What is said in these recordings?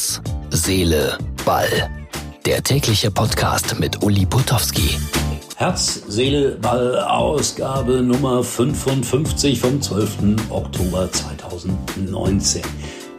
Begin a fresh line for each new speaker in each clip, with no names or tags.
Herz, Seele, Ball. Der tägliche Podcast mit Uli Putowski.
Herz, Seele, Ball, Ausgabe Nummer 55 vom 12. Oktober 2019.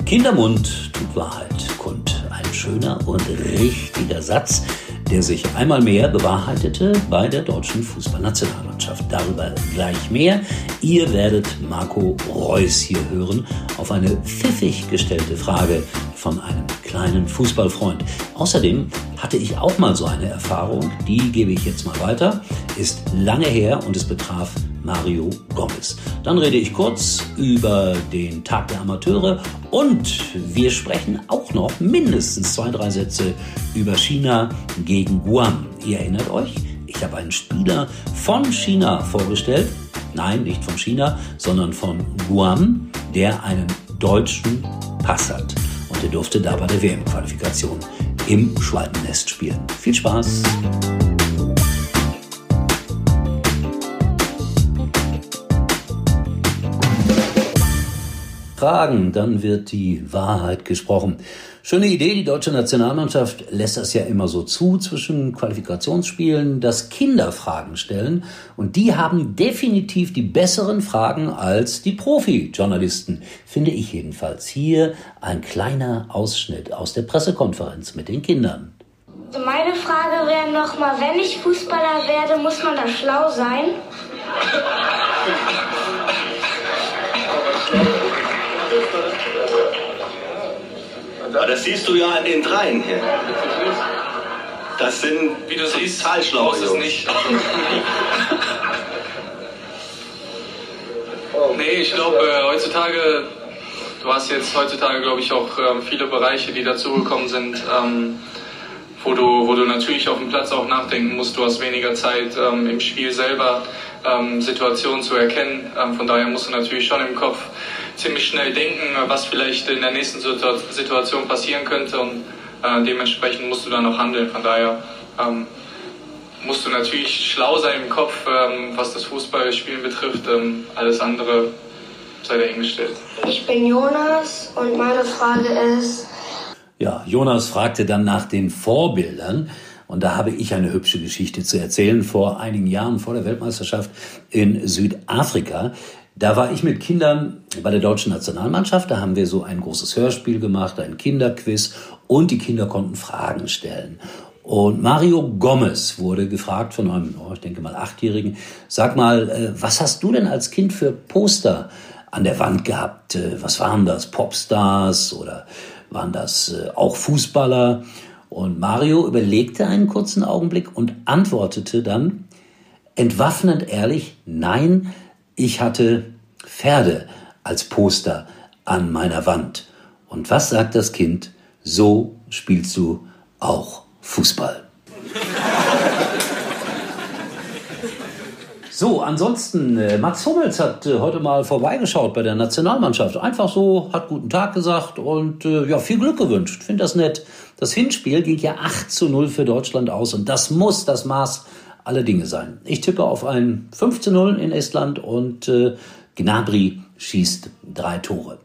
Kindermund tut Wahrheit kund. Ein schöner und richtiger Satz, der sich einmal mehr bewahrheitete bei der deutschen Fußballnationalmannschaft. Darüber gleich mehr. Ihr werdet Marco Reus hier hören auf eine pfiffig gestellte Frage von einem kleinen Fußballfreund. Außerdem hatte ich auch mal so eine Erfahrung, die gebe ich jetzt mal weiter. Ist lange her und es betraf Mario Gomez. Dann rede ich kurz über den Tag der Amateure und wir sprechen auch noch mindestens zwei, drei Sätze über China gegen Guam. Ihr erinnert euch? Ich habe einen Spieler von China vorgestellt. Nein, nicht von China, sondern von Guam, der einen deutschen Pass hat. Und er durfte da bei der WM-Qualifikation im Schwalbennest spielen. Viel Spaß! Fragen, dann wird die Wahrheit gesprochen. Schöne Idee, die deutsche Nationalmannschaft lässt das ja immer so zu zwischen Qualifikationsspielen, dass Kinder Fragen stellen und die haben definitiv die besseren Fragen als die Profi-Journalisten, finde ich jedenfalls. Hier ein kleiner Ausschnitt aus der Pressekonferenz mit den Kindern.
Meine Frage wäre nochmal, wenn ich Fußballer werde, muss man da schlau sein?
Aber das siehst du ja an den dreien hier. Das sind
Wie du siehst,
total schlau
muss es nicht. nee, ich glaube, äh, heutzutage, du hast jetzt heutzutage, glaube ich, auch ähm, viele Bereiche, die dazugekommen sind, ähm, wo, du, wo du natürlich auf dem Platz auch nachdenken musst. Du hast weniger Zeit ähm, im Spiel selber, ähm, Situationen zu erkennen. Ähm, von daher musst du natürlich schon im Kopf ziemlich schnell denken, was vielleicht in der nächsten Situation passieren könnte und äh, dementsprechend musst du dann auch handeln. Von daher ähm, musst du natürlich schlau sein im Kopf, ähm, was das Fußballspielen betrifft. Ähm, alles andere sei dahingestellt.
Ich bin Jonas und meine Frage ist.
Ja, Jonas fragte dann nach den Vorbildern. Und da habe ich eine hübsche Geschichte zu erzählen. Vor einigen Jahren, vor der Weltmeisterschaft in Südafrika, da war ich mit Kindern bei der deutschen Nationalmannschaft. Da haben wir so ein großes Hörspiel gemacht, ein Kinderquiz und die Kinder konnten Fragen stellen. Und Mario Gomez wurde gefragt von einem, oh, ich denke mal, Achtjährigen, sag mal, äh, was hast du denn als Kind für Poster an der Wand gehabt? Äh, was waren das? Popstars oder waren das äh, auch Fußballer? Und Mario überlegte einen kurzen Augenblick und antwortete dann entwaffnend ehrlich, nein, ich hatte Pferde als Poster an meiner Wand. Und was sagt das Kind? So spielst du auch Fußball. So, ansonsten, äh, Max Hummels hat äh, heute mal vorbeigeschaut bei der Nationalmannschaft. Einfach so, hat guten Tag gesagt und äh, ja, viel Glück gewünscht. Finde das nett. Das Hinspiel ging ja 8 zu 0 für Deutschland aus und das muss das Maß aller Dinge sein. Ich tippe auf ein 5 zu 0 in Estland und äh, Gnabry schießt drei Tore.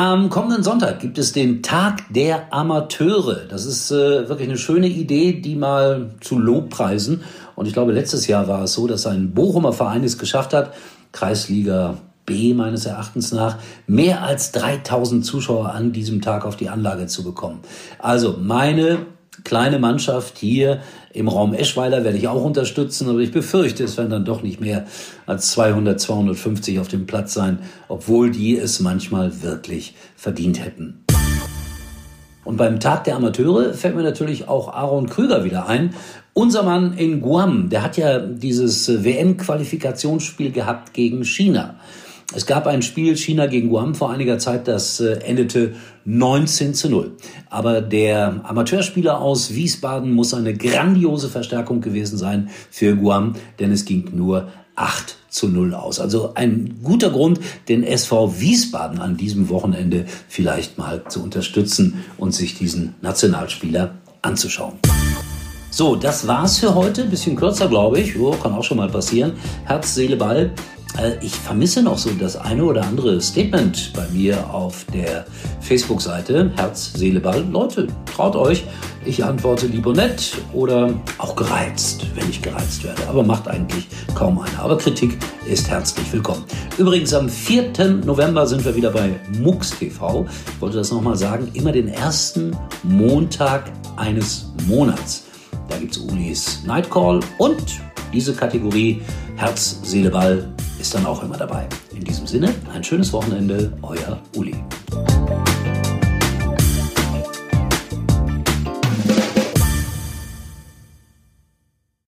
Am kommenden Sonntag gibt es den Tag der Amateure. Das ist äh, wirklich eine schöne Idee, die mal zu Lobpreisen. Und ich glaube, letztes Jahr war es so, dass ein Bochumer Verein es geschafft hat, Kreisliga B meines Erachtens nach, mehr als 3000 Zuschauer an diesem Tag auf die Anlage zu bekommen. Also meine kleine Mannschaft hier im Raum Eschweiler werde ich auch unterstützen, aber ich befürchte, es werden dann doch nicht mehr als 200, 250 auf dem Platz sein, obwohl die es manchmal wirklich verdient hätten. Und beim Tag der Amateure fällt mir natürlich auch Aaron Krüger wieder ein. Unser Mann in Guam, der hat ja dieses WM-Qualifikationsspiel gehabt gegen China. Es gab ein Spiel China gegen Guam vor einiger Zeit, das äh, endete 19 zu 0. Aber der Amateurspieler aus Wiesbaden muss eine grandiose Verstärkung gewesen sein für Guam, denn es ging nur 8 zu 0 aus. Also ein guter Grund, den SV Wiesbaden an diesem Wochenende vielleicht mal zu unterstützen und sich diesen Nationalspieler anzuschauen. So, das war's für heute. Bisschen kürzer, glaube ich. Oh, kann auch schon mal passieren. Herz, Seele, Ball. Äh, ich vermisse noch so das eine oder andere Statement bei mir auf der Facebook-Seite Herz, Seele, Ball. Leute, traut euch. Ich antworte lieber nett oder auch gereizt, wenn ich gereizt werde. Aber macht eigentlich kaum einer. Aber Kritik ist herzlich willkommen. Übrigens, am 4. November sind wir wieder bei MUX TV. Ich wollte das nochmal sagen. Immer den ersten Montag eines Monats. Da gibt es Ulis Nightcall und diese Kategorie Herz, Seele, Ball ist dann auch immer dabei. In diesem Sinne, ein schönes Wochenende, euer Uli.